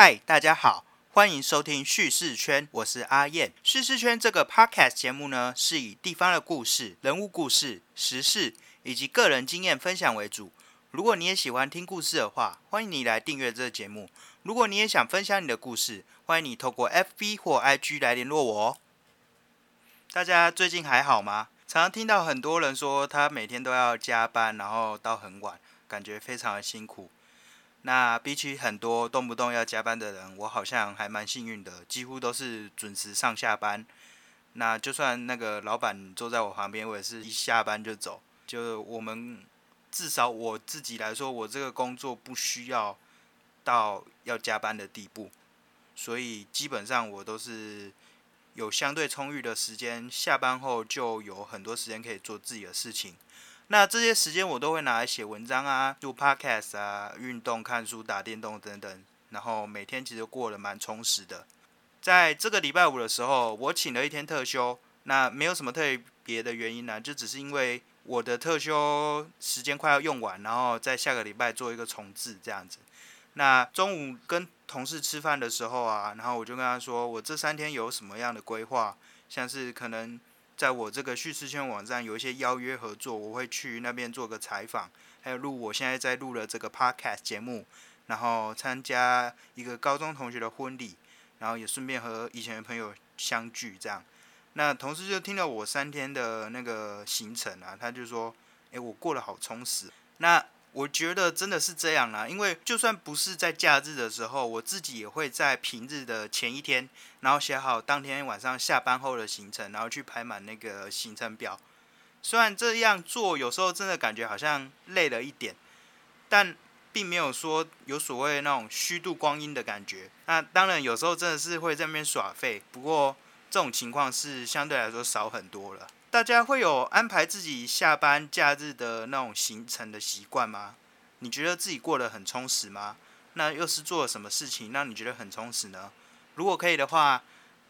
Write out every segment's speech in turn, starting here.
嗨，大家好，欢迎收听叙事圈，我是阿燕。叙事圈这个 podcast 节目呢，是以地方的故事、人物故事、时事以及个人经验分享为主。如果你也喜欢听故事的话，欢迎你来订阅这个节目。如果你也想分享你的故事，欢迎你透过 FB 或 IG 来联络我哦。大家最近还好吗？常常听到很多人说他每天都要加班，然后到很晚，感觉非常的辛苦。那比起很多动不动要加班的人，我好像还蛮幸运的，几乎都是准时上下班。那就算那个老板坐在我旁边，我也是一下班就走。就我们至少我自己来说，我这个工作不需要到要加班的地步，所以基本上我都是有相对充裕的时间，下班后就有很多时间可以做自己的事情。那这些时间我都会拿来写文章啊，录 podcast 啊，运动、看书、打电动等等。然后每天其实过得蛮充实的。在这个礼拜五的时候，我请了一天特休，那没有什么特别的原因呢，就只是因为我的特休时间快要用完，然后在下个礼拜做一个重置这样子。那中午跟同事吃饭的时候啊，然后我就跟他说，我这三天有什么样的规划，像是可能。在我这个叙事圈网站有一些邀约合作，我会去那边做个采访，还有录我现在在录的这个 podcast 节目，然后参加一个高中同学的婚礼，然后也顺便和以前的朋友相聚这样。那同事就听了我三天的那个行程啊，他就说：“诶，我过得好充实。”那我觉得真的是这样啦，因为就算不是在假日的时候，我自己也会在平日的前一天，然后写好当天晚上下班后的行程，然后去排满那个行程表。虽然这样做有时候真的感觉好像累了一点，但并没有说有所谓那种虚度光阴的感觉。那当然有时候真的是会在那边耍废，不过这种情况是相对来说少很多了。大家会有安排自己下班假日的那种行程的习惯吗？你觉得自己过得很充实吗？那又是做了什么事情让你觉得很充实呢？如果可以的话，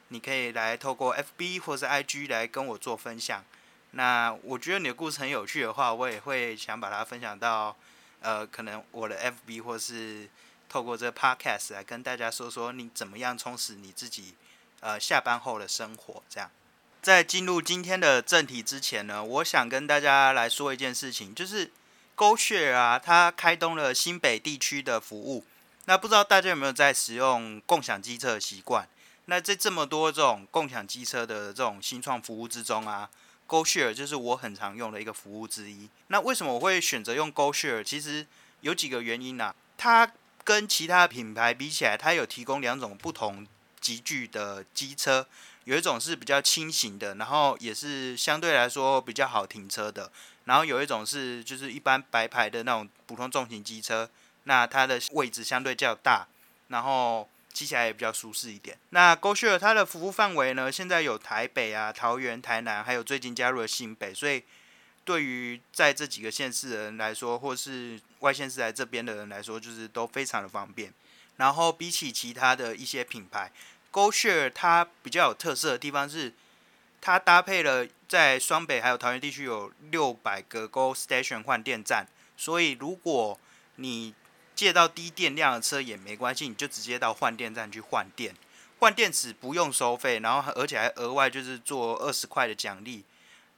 你可以来透过 FB 或是 IG 来跟我做分享。那我觉得你的故事很有趣的话，我也会想把它分享到呃，可能我的 FB 或是透过这个 Podcast 来跟大家说说你怎么样充实你自己呃下班后的生活，这样。在进入今天的正题之前呢，我想跟大家来说一件事情，就是 GoShare 啊，它开通了新北地区的服务。那不知道大家有没有在使用共享机车的习惯？那在这么多这种共享机车的这种新创服务之中啊，GoShare 就是我很常用的一个服务之一。那为什么我会选择用 GoShare？其实有几个原因呐。它跟其他品牌比起来，它有提供两种不同集聚的机车。有一种是比较轻型的，然后也是相对来说比较好停车的。然后有一种是就是一般白牌的那种普通重型机车，那它的位置相对较大，然后骑起来也比较舒适一点。那 GoShare 它的服务范围呢，现在有台北啊、桃园、台南，还有最近加入了新北，所以对于在这几个县市的人来说，或是外县市来这边的人来说，就是都非常的方便。然后比起其他的一些品牌。GoShare 它比较有特色的地方是，它搭配了在双北还有桃园地区有六百个 Go Station 换电站，所以如果你借到低电量的车也没关系，你就直接到换电站去换电，换电池不用收费，然后而且还额外就是做二十块的奖励，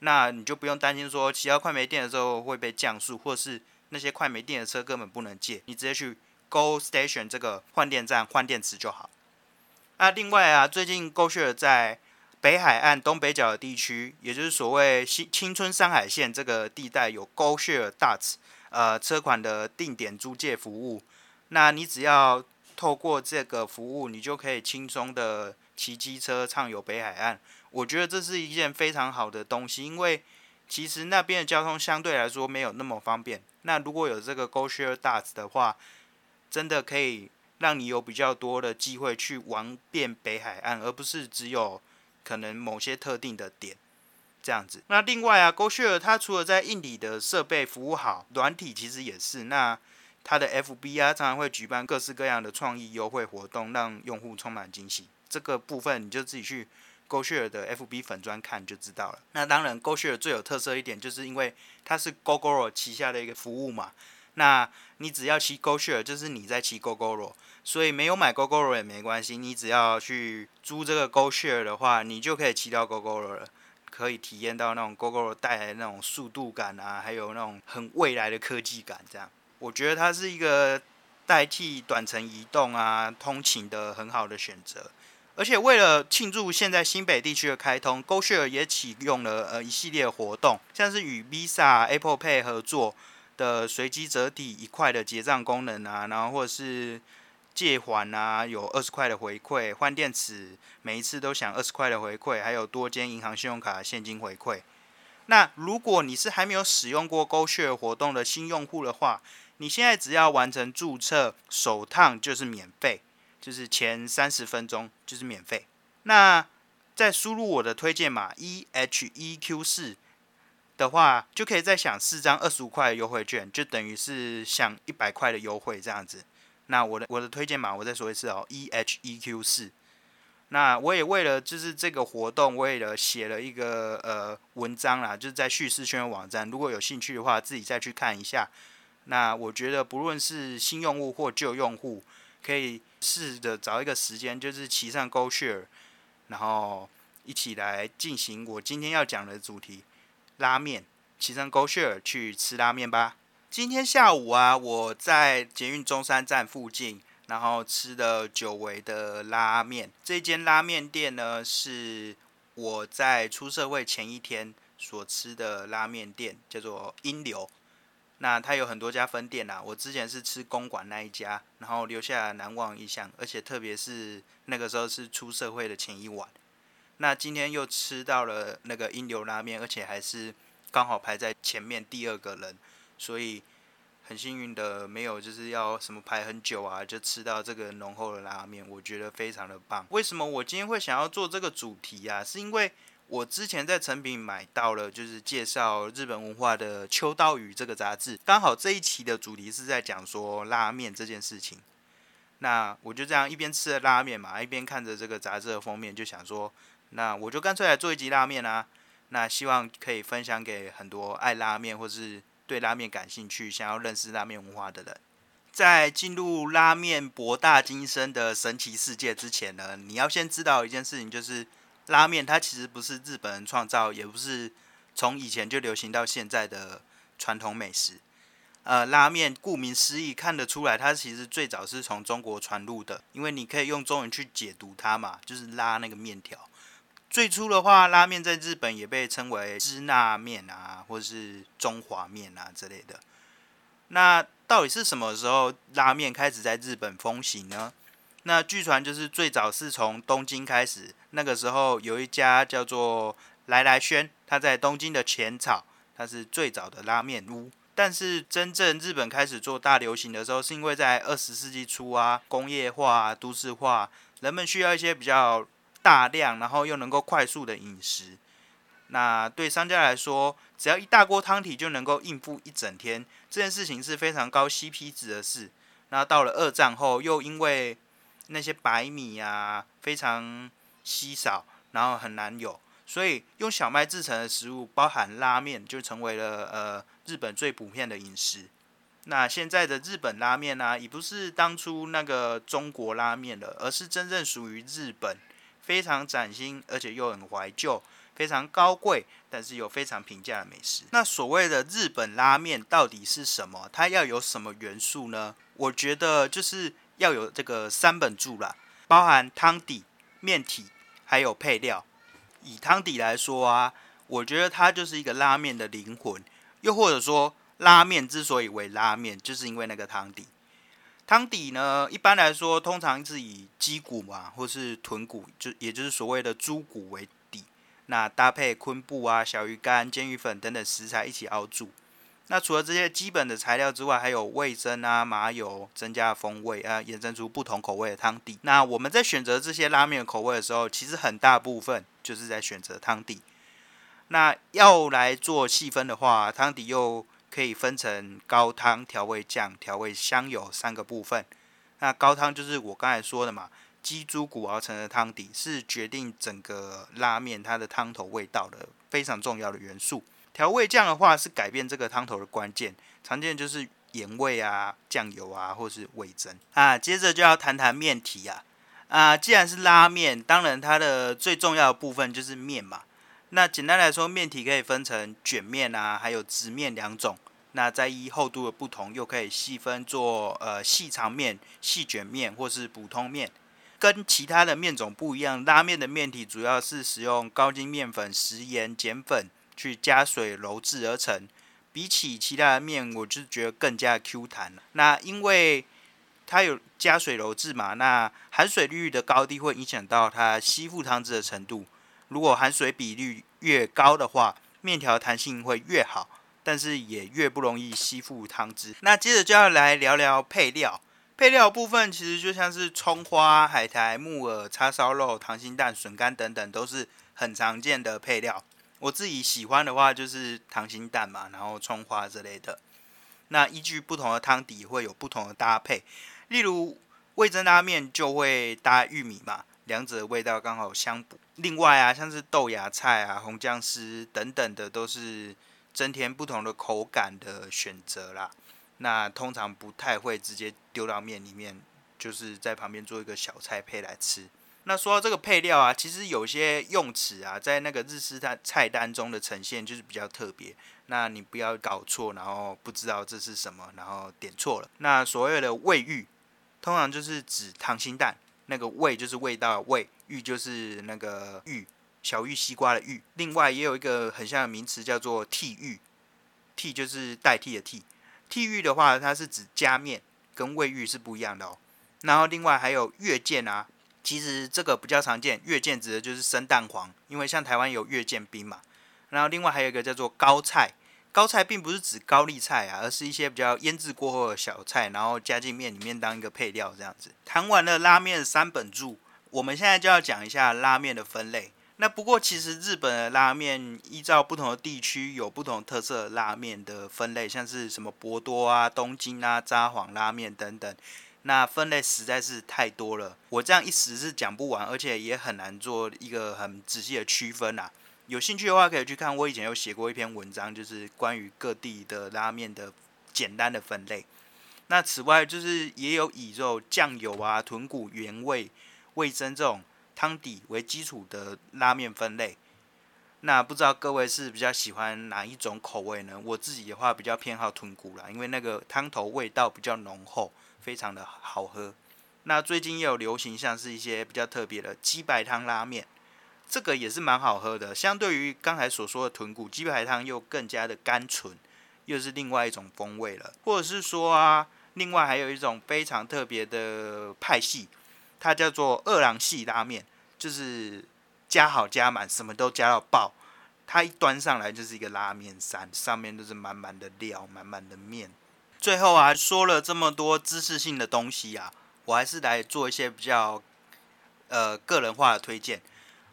那你就不用担心说骑到快没电的时候会被降速，或是那些快没电的车根本不能借，你直接去 Go Station 这个换电站换电池就好。那另外啊，最近 g o s h e 在北海岸东北角的地区，也就是所谓新青春山海线这个地带，有 g o s h e Dots 呃车款的定点租借服务。那你只要透过这个服务，你就可以轻松的骑机车畅游北海岸。我觉得这是一件非常好的东西，因为其实那边的交通相对来说没有那么方便。那如果有这个 g o s h e Dots 的话，真的可以。让你有比较多的机会去玩遍北海岸，而不是只有可能某些特定的点这样子。那另外啊，GoShare 它除了在硬体的设备服务好，软体其实也是。那它的 FB 啊，常常会举办各式各样的创意优惠活动，让用户充满惊喜。这个部分你就自己去 GoShare 的 FB 粉专看就知道了。那当然，GoShare 最有特色一点，就是因为它是 GoGo 旗下的一个服务嘛。那你只要骑 GoShare，就是你在骑 GoGoRo，所以没有买 GoGoRo 也没关系。你只要去租这个 GoShare 的话，你就可以骑到 GoGoRo 了，可以体验到那种 GoGoRo 带来的那种速度感啊，还有那种很未来的科技感。这样，我觉得它是一个代替短程移动啊通勤的很好的选择。而且为了庆祝现在新北地区的开通，GoShare 也启用了呃一系列活动，像是与 Visa、Apple Pay 合作的随机折抵一块的结账功能啊，然后或者是借还啊，有二十块的回馈，换电池每一次都享二十块的回馈，还有多间银行信用卡现金回馈。那如果你是还没有使用过 GoShare 活动的新用户的话，你现在只要完成注册，首趟就是免费。就是前三十分钟就是免费，那再输入我的推荐码 E H E Q 四的话，就可以再享四张二十五块的优惠券，就等于是享一百块的优惠这样子。那我的我的推荐码我再说一次哦，E H E Q 四。那我也为了就是这个活动，为了写了一个呃文章啦，就是在叙事圈网站，如果有兴趣的话，自己再去看一下。那我觉得不论是新用户或旧用户，可以。试着找一个时间，就是骑上 GoShare，然后一起来进行我今天要讲的主题——拉面。骑上 GoShare 去吃拉面吧。今天下午啊，我在捷运中山站附近，然后吃的久违的拉面。这间拉面店呢，是我在出社会前一天所吃的拉面店，叫做英流。那它有很多家分店啦，我之前是吃公馆那一家，然后留下难忘印象，而且特别是那个时候是出社会的前一晚。那今天又吃到了那个英流拉面，而且还是刚好排在前面第二个人，所以很幸运的没有就是要什么排很久啊，就吃到这个浓厚的拉面，我觉得非常的棒。为什么我今天会想要做这个主题啊？是因为我之前在成品买到了，就是介绍日本文化的《秋刀鱼》这个杂志，刚好这一期的主题是在讲说拉面这件事情。那我就这样一边吃着拉面嘛，一边看着这个杂志的封面，就想说，那我就干脆来做一集拉面啊。那希望可以分享给很多爱拉面或是对拉面感兴趣、想要认识拉面文化的人。在进入拉面博大精深的神奇世界之前呢，你要先知道一件事情，就是。拉面它其实不是日本人创造，也不是从以前就流行到现在的传统美食。呃，拉面顾名思义，看得出来它其实最早是从中国传入的，因为你可以用中文去解读它嘛，就是拉那个面条。最初的话，拉面在日本也被称为支那面啊，或是中华面啊之类的。那到底是什么时候拉面开始在日本风行呢？那据传就是最早是从东京开始，那个时候有一家叫做来来轩，它在东京的浅草，它是最早的拉面屋。但是真正日本开始做大流行的时候，是因为在二十世纪初啊，工业化、都市化，人们需要一些比较大量，然后又能够快速的饮食。那对商家来说，只要一大锅汤体就能够应付一整天，这件事情是非常高 CP 值的事。那到了二战后，又因为那些白米啊，非常稀少，然后很难有，所以用小麦制成的食物，包含拉面，就成为了呃日本最普遍的饮食。那现在的日本拉面呢，已不是当初那个中国拉面了，而是真正属于日本，非常崭新，而且又很怀旧，非常高贵，但是又非常平价的美食。那所谓的日本拉面到底是什么？它要有什么元素呢？我觉得就是。要有这个三本柱啦，包含汤底、面体，还有配料。以汤底来说啊，我觉得它就是一个拉面的灵魂。又或者说，拉面之所以为拉面，就是因为那个汤底。汤底呢，一般来说，通常是以鸡骨嘛，或是豚骨，就也就是所谓的猪骨为底，那搭配昆布啊、小鱼干、煎鱼粉等等食材一起熬煮。那除了这些基本的材料之外，还有味增啊、麻油增加风味啊，衍生出不同口味的汤底。那我们在选择这些拉面口味的时候，其实很大部分就是在选择汤底。那要来做细分的话，汤底又可以分成高汤、调味酱、调味香油三个部分。那高汤就是我刚才说的嘛，鸡猪骨熬成的汤底，是决定整个拉面它的汤头味道的非常重要的元素。调味酱的话是改变这个汤头的关键，常见就是盐味啊、酱油啊，或是味增啊。接着就要谈谈面体啊啊，既然是拉面，当然它的最重要的部分就是面嘛。那简单来说，面体可以分成卷面啊，还有直面两种。那再依厚度的不同，又可以细分做呃细长面、细卷面或是普通面。跟其他的面种不一样，拉面的面体主要是使用高筋面粉、食盐、碱粉去加水揉制而成。比起其他的面，我就觉得更加 Q 弹。那因为它有加水揉制嘛，那含水率的高低会影响到它吸附汤汁的程度。如果含水比率越高的话，面条弹性会越好，但是也越不容易吸附汤汁。那接着就要来聊聊配料。配料部分其实就像是葱花、海苔、木耳、叉烧肉、溏心蛋、笋干等等，都是很常见的配料。我自己喜欢的话就是溏心蛋嘛，然后葱花之类的。那依据不同的汤底会有不同的搭配，例如味增拉面就会搭玉米嘛，两者味道刚好相补。另外啊，像是豆芽菜啊、红姜丝等等的，都是增添不同的口感的选择啦。那通常不太会直接丢到面里面，就是在旁边做一个小菜配来吃。那说到这个配料啊，其实有些用词啊，在那个日式菜菜单中的呈现就是比较特别。那你不要搞错，然后不知道这是什么，然后点错了。那所谓的味玉，通常就是指溏心蛋，那个味就是味道味，玉就是那个玉，小玉西瓜的玉。另外也有一个很像的名词叫做替玉，替就是代替的替。替玉的话，它是指加面，跟味玉是不一样的哦。然后另外还有月见啊，其实这个比较常见，月见指的就是生蛋黄，因为像台湾有月见冰嘛。然后另外还有一个叫做高菜，高菜并不是指高丽菜啊，而是一些比较腌制过后的小菜，然后加进面里面当一个配料这样子。谈完了拉面三本柱，我们现在就要讲一下拉面的分类。那不过其实日本的拉面依照不同的地区有不同特色拉面的分类，像是什么博多啊、东京啊、札幌拉面等等，那分类实在是太多了，我这样一时是讲不完，而且也很难做一个很仔细的区分啊。有兴趣的话可以去看，我以前有写过一篇文章，就是关于各地的拉面的简单的分类。那此外就是也有以肉、酱油啊、豚骨原味、味增这种。汤底为基础的拉面分类，那不知道各位是比较喜欢哪一种口味呢？我自己的话比较偏好豚骨啦，因为那个汤头味道比较浓厚，非常的好喝。那最近也有流行像是一些比较特别的鸡白汤拉面，这个也是蛮好喝的。相对于刚才所说的豚骨鸡排汤，又更加的甘醇，又是另外一种风味了。或者是说啊，另外还有一种非常特别的派系。它叫做二郎系拉面，就是加好加满，什么都加到爆。它一端上来就是一个拉面山，上面都是满满的料，满满的面。最后啊，说了这么多知识性的东西啊，我还是来做一些比较呃个人化的推荐。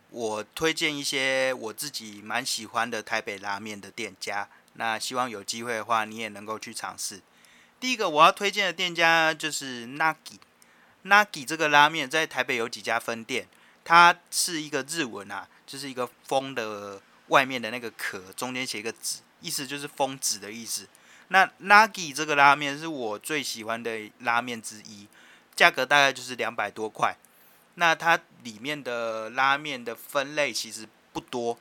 我推荐一些我自己蛮喜欢的台北拉面的店家，那希望有机会的话，你也能够去尝试。第一个我要推荐的店家就是 Nagi。Nagi 这个拉面在台北有几家分店，它是一个日文啊，就是一个风的外面的那个壳，中间写一个纸，意思就是风纸的意思。那 Nagi 这个拉面是我最喜欢的拉面之一，价格大概就是两百多块。那它里面的拉面的分类其实不多，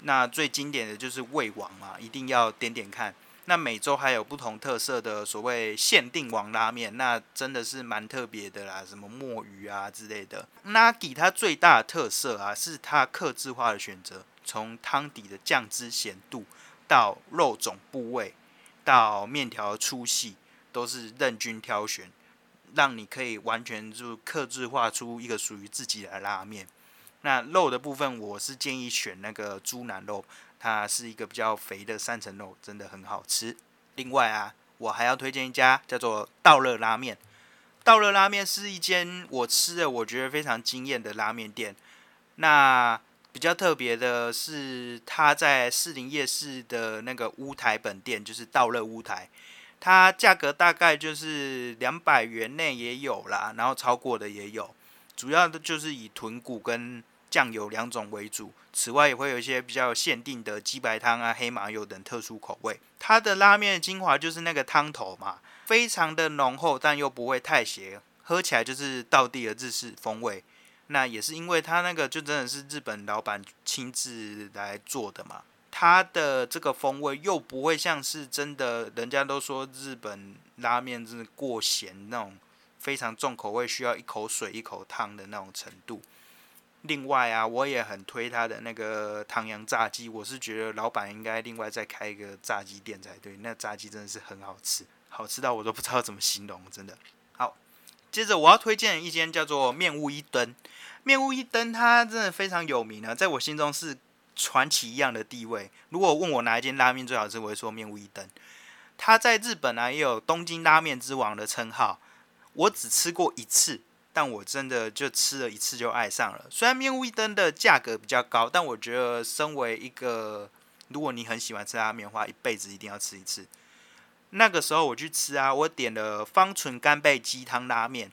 那最经典的就是味王嘛，一定要点点看。那每周还有不同特色的所谓限定王拉面，那真的是蛮特别的啦，什么墨鱼啊之类的。Nagi 它最大的特色啊，是它克制化的选择，从汤底的酱汁咸度，到肉种部位，到面条粗细，都是任君挑选，让你可以完全就克制化出一个属于自己的拉面。那肉的部分，我是建议选那个猪腩肉。它是一个比较肥的三层肉，真的很好吃。另外啊，我还要推荐一家叫做道乐拉面。道乐拉面是一间我吃的我觉得非常惊艳的拉面店。那比较特别的是，它在士林夜市的那个乌台本店，就是道乐乌台，它价格大概就是两百元内也有啦，然后超过的也有。主要的就是以豚骨跟酱油两种为主，此外也会有一些比较限定的鸡白汤啊、黑麻油等特殊口味。它的拉面精华就是那个汤头嘛，非常的浓厚，但又不会太咸，喝起来就是道地的日式风味。那也是因为它那个就真的是日本老板亲自来做的嘛。它的这个风味又不会像是真的，人家都说日本拉面真的过咸那种，非常重口味，需要一口水一口汤的那种程度。另外啊，我也很推他的那个唐扬炸鸡，我是觉得老板应该另外再开一个炸鸡店才对，那炸鸡真的是很好吃，好吃到我都不知道怎么形容，真的。好，接着我要推荐一间叫做面屋一灯，面屋一灯它真的非常有名啊，在我心中是。传奇一样的地位。如果问我哪一间拉面最好吃，我会说面屋一灯。它在日本呢也有东京拉面之王的称号。我只吃过一次，但我真的就吃了一次就爱上了。虽然面屋一灯的价格比较高，但我觉得身为一个如果你很喜欢吃拉面的话，一辈子一定要吃一次。那个时候我去吃啊，我点了方纯干贝鸡汤拉面。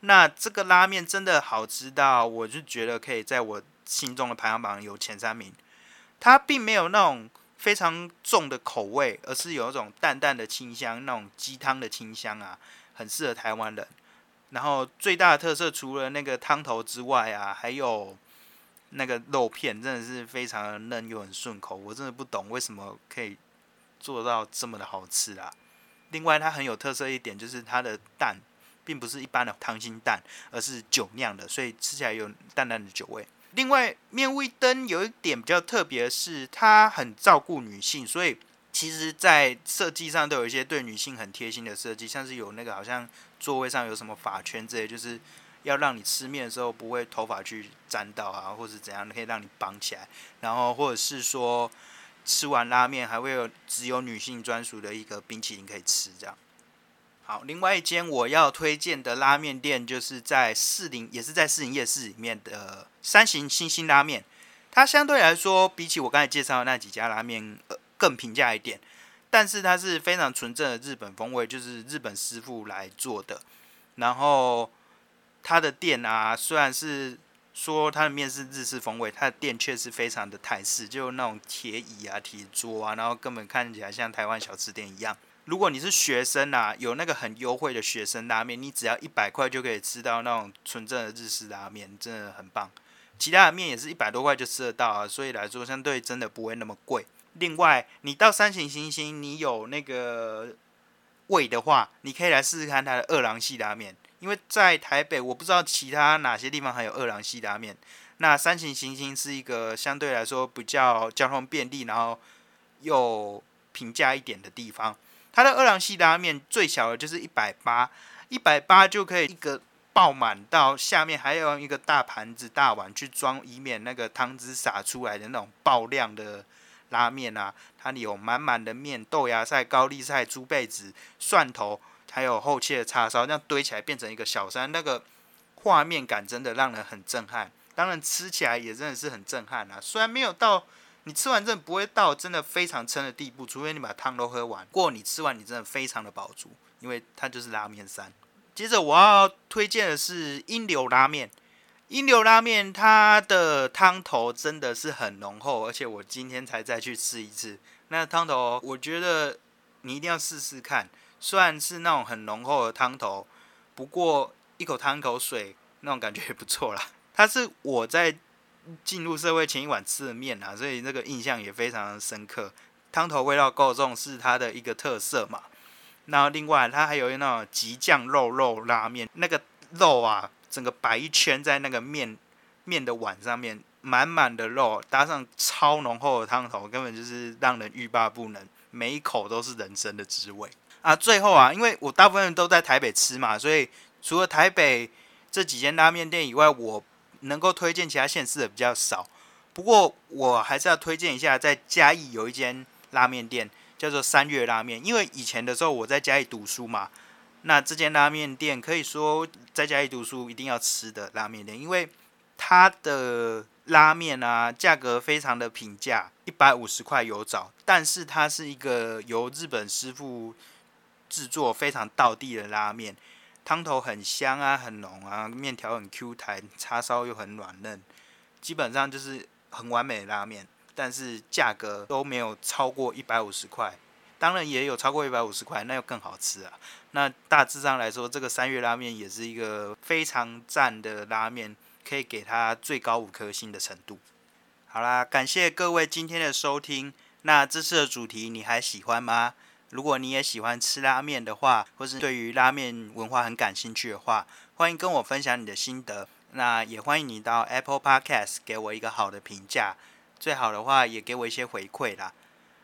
那这个拉面真的好吃到，我就觉得可以在我。心中的排行榜有前三名，它并没有那种非常重的口味，而是有一种淡淡的清香，那种鸡汤的清香啊，很适合台湾人。然后最大的特色除了那个汤头之外啊，还有那个肉片，真的是非常嫩又很顺口。我真的不懂为什么可以做到这么的好吃啊！另外，它很有特色一点就是它的蛋并不是一般的溏心蛋，而是酒酿的，所以吃起来有淡淡的酒味。另外，面味灯有一点比较特别的是，它很照顾女性，所以其实，在设计上都有一些对女性很贴心的设计，像是有那个好像座位上有什么发圈之类，就是要让你吃面的时候不会头发去沾到啊，或是怎样可以让你绑起来，然后或者是说吃完拉面还会有只有女性专属的一个冰淇淋可以吃这样。好，另外一间我要推荐的拉面店，就是在四零，也是在四零夜市里面的三行星星拉面。它相对来说，比起我刚才介绍的那几家拉面，呃，更平价一点。但是它是非常纯正的日本风味，就是日本师傅来做的。然后它的店啊，虽然是说它的面是日式风味，它的店却是非常的泰式，就那种铁椅啊、铁桌啊，然后根本看起来像台湾小吃店一样。如果你是学生啊，有那个很优惠的学生拉面，你只要一百块就可以吃到那种纯正的日式拉面，真的很棒。其他的面也是一百多块就吃得到啊，所以来说相对真的不会那么贵。另外，你到三井星星，你有那个胃的话，你可以来试试看它的二郎系拉面，因为在台北我不知道其他哪些地方还有二郎系拉面。那三井星星是一个相对来说比较交通便利，然后又平价一点的地方。它的二郎系拉面最小的就是一百八，一百八就可以一个爆满到下面还要用一个大盘子大碗去装，以免那个汤汁洒出来的那种爆量的拉面啊。它有满满的面、豆芽菜、高丽菜、猪背子、蒜头，还有后切的叉烧，这样堆起来变成一个小山，那个画面感真的让人很震撼。当然吃起来也真的是很震撼啊，虽然没有到。你吃完真的不会到真的非常撑的地步，除非你把汤都喝完。过你吃完你真的非常的饱足，因为它就是拉面三。接着我要推荐的是英流拉面，英流拉面它的汤头真的是很浓厚，而且我今天才再去吃一次。那汤头我觉得你一定要试试看，虽然是那种很浓厚的汤头，不过一口汤一口水那种感觉也不错啦。它是我在。进入社会前一晚吃的面啊，所以那个印象也非常深刻。汤头味道够重是它的一个特色嘛。然后另外它还有那种极酱肉肉拉面，那个肉啊，整个摆一圈在那个面面的碗上面，满满的肉搭上超浓厚的汤头，根本就是让人欲罢不能，每一口都是人生的滋味啊。最后啊，因为我大部分都在台北吃嘛，所以除了台北这几间拉面店以外，我。能够推荐其他县市的比较少，不过我还是要推荐一下，在嘉义有一间拉面店叫做三月拉面。因为以前的时候我在嘉义读书嘛，那这间拉面店可以说在嘉义读书一定要吃的拉面店，因为它的拉面啊价格非常的平价，一百五十块有找，但是它是一个由日本师傅制作非常道地的拉面。汤头很香啊，很浓啊，面条很 Q 弹，叉烧又很软嫩，基本上就是很完美的拉面，但是价格都没有超过一百五十块。当然也有超过一百五十块，那又更好吃啊。那大致上来说，这个三月拉面也是一个非常赞的拉面，可以给它最高五颗星的程度。好啦，感谢各位今天的收听。那这次的主题你还喜欢吗？如果你也喜欢吃拉面的话，或是对于拉面文化很感兴趣的话，欢迎跟我分享你的心得。那也欢迎你到 Apple Podcast 给我一个好的评价，最好的话也给我一些回馈啦。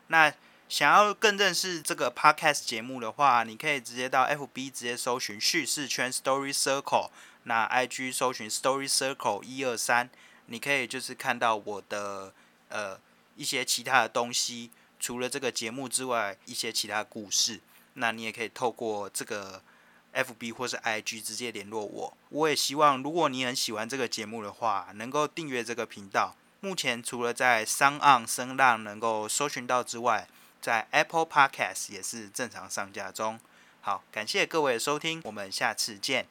那想要更认识这个 podcast 节目的话，你可以直接到 FB 直接搜寻叙事圈 Story Circle，那 IG 搜寻 Story Circle 一二三，你可以就是看到我的呃一些其他的东西，除了这个节目之外，一些其他故事，那你也可以透过这个 FB 或是 IG 直接联络我。我也希望如果你很喜欢这个节目的话，能够订阅这个频道。目前除了在商岸声浪能够搜寻到之外，在 Apple Podcast 也是正常上架中。好，感谢各位的收听，我们下次见。